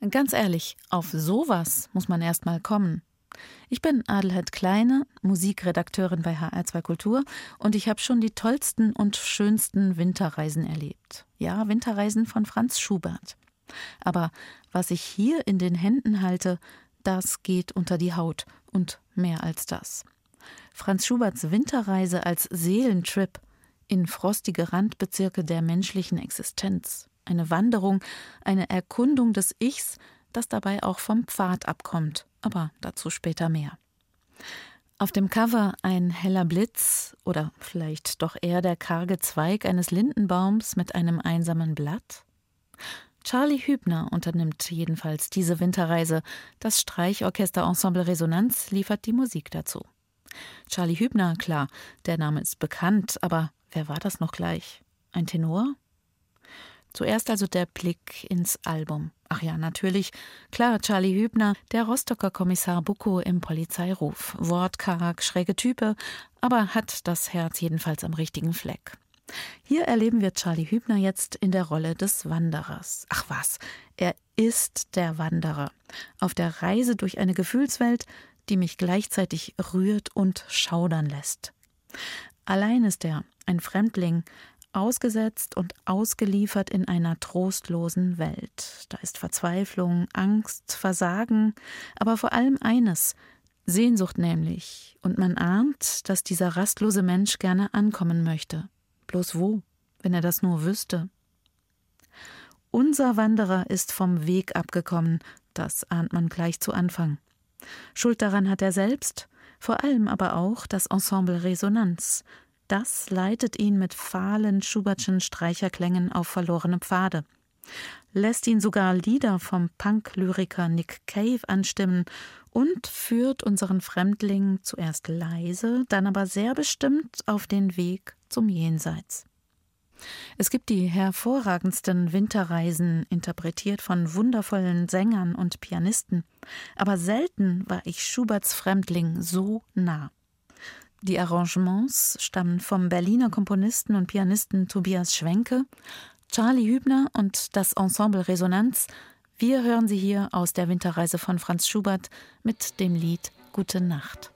Ganz ehrlich, auf sowas muss man erst mal kommen. Ich bin Adelheid Kleine, Musikredakteurin bei HR2 Kultur und ich habe schon die tollsten und schönsten Winterreisen erlebt. Ja, Winterreisen von Franz Schubert. Aber was ich hier in den Händen halte, das geht unter die Haut und mehr als das. Franz Schuberts Winterreise als Seelentrip in frostige Randbezirke der menschlichen Existenz. Eine Wanderung, eine Erkundung des Ichs, das dabei auch vom Pfad abkommt aber dazu später mehr. Auf dem Cover ein heller Blitz oder vielleicht doch eher der karge Zweig eines Lindenbaums mit einem einsamen Blatt? Charlie Hübner unternimmt jedenfalls diese Winterreise. Das Streichorchester Ensemble Resonanz liefert die Musik dazu. Charlie Hübner, klar, der Name ist bekannt, aber wer war das noch gleich? Ein Tenor? Zuerst also der Blick ins Album. Ach ja, natürlich. Klar, Charlie Hübner, der Rostocker Kommissar Bucco im Polizeiruf. Wortkarg, schräge Type, aber hat das Herz jedenfalls am richtigen Fleck. Hier erleben wir Charlie Hübner jetzt in der Rolle des Wanderers. Ach was, er ist der Wanderer. Auf der Reise durch eine Gefühlswelt, die mich gleichzeitig rührt und schaudern lässt. Allein ist er, ein Fremdling, ausgesetzt und ausgeliefert in einer trostlosen Welt. Da ist Verzweiflung, Angst, Versagen, aber vor allem eines Sehnsucht nämlich, und man ahnt, dass dieser rastlose Mensch gerne ankommen möchte. Bloß wo, wenn er das nur wüsste? Unser Wanderer ist vom Weg abgekommen, das ahnt man gleich zu Anfang. Schuld daran hat er selbst, vor allem aber auch das Ensemble Resonanz, das leitet ihn mit fahlen Schubertschen Streicherklängen auf verlorene Pfade, lässt ihn sogar Lieder vom Punk-Lyriker Nick Cave anstimmen und führt unseren Fremdling zuerst leise, dann aber sehr bestimmt auf den Weg zum Jenseits. Es gibt die hervorragendsten Winterreisen, interpretiert von wundervollen Sängern und Pianisten, aber selten war ich Schuberts Fremdling so nah. Die Arrangements stammen vom Berliner Komponisten und Pianisten Tobias Schwenke, Charlie Hübner und das Ensemble Resonanz. Wir hören sie hier aus der Winterreise von Franz Schubert mit dem Lied Gute Nacht.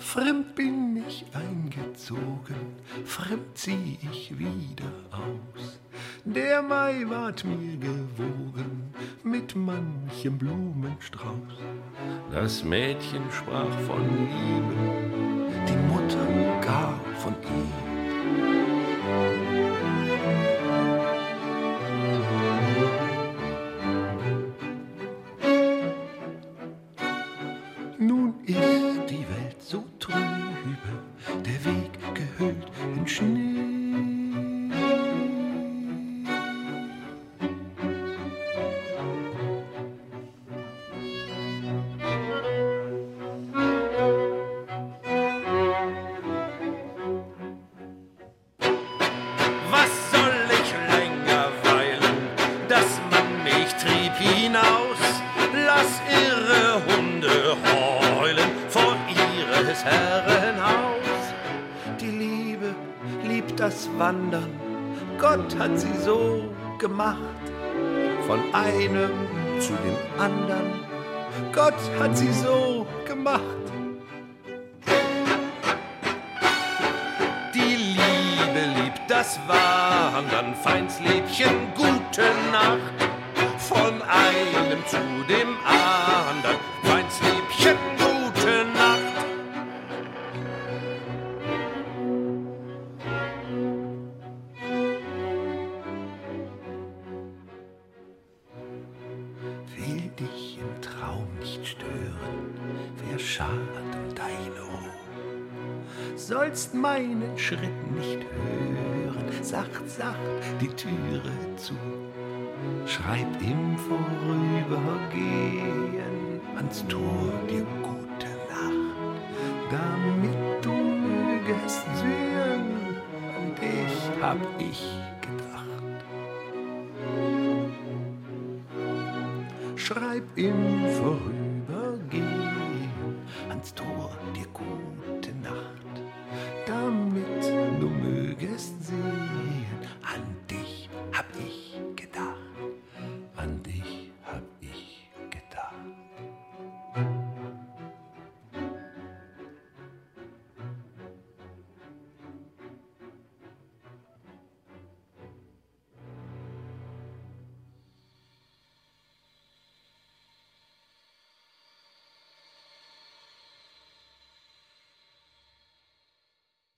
Fremd bin ich eingezogen, fremd zieh ich wieder aus der Mai ward mir gewogen mit manchem Blumenstrauß. Das Mädchen sprach von Liebe, die Mutter gar von ihm. Nun ist die Welt so trübe, der Weg gehüllt in Schnee. Hat sie so gemacht, von einem zu dem anderen. Gott hat sie so gemacht. Die Liebe liebt das Wandern, Feindsliebchen, gute Nacht. Von einem zu dem anderen, sollst meinen Schritt nicht hören. Sacht, sacht die Türe zu. Schreib im Vorübergehen ans Tor dir gute Nacht, damit du mögest sehen, an dich hab ich im Vorübergehen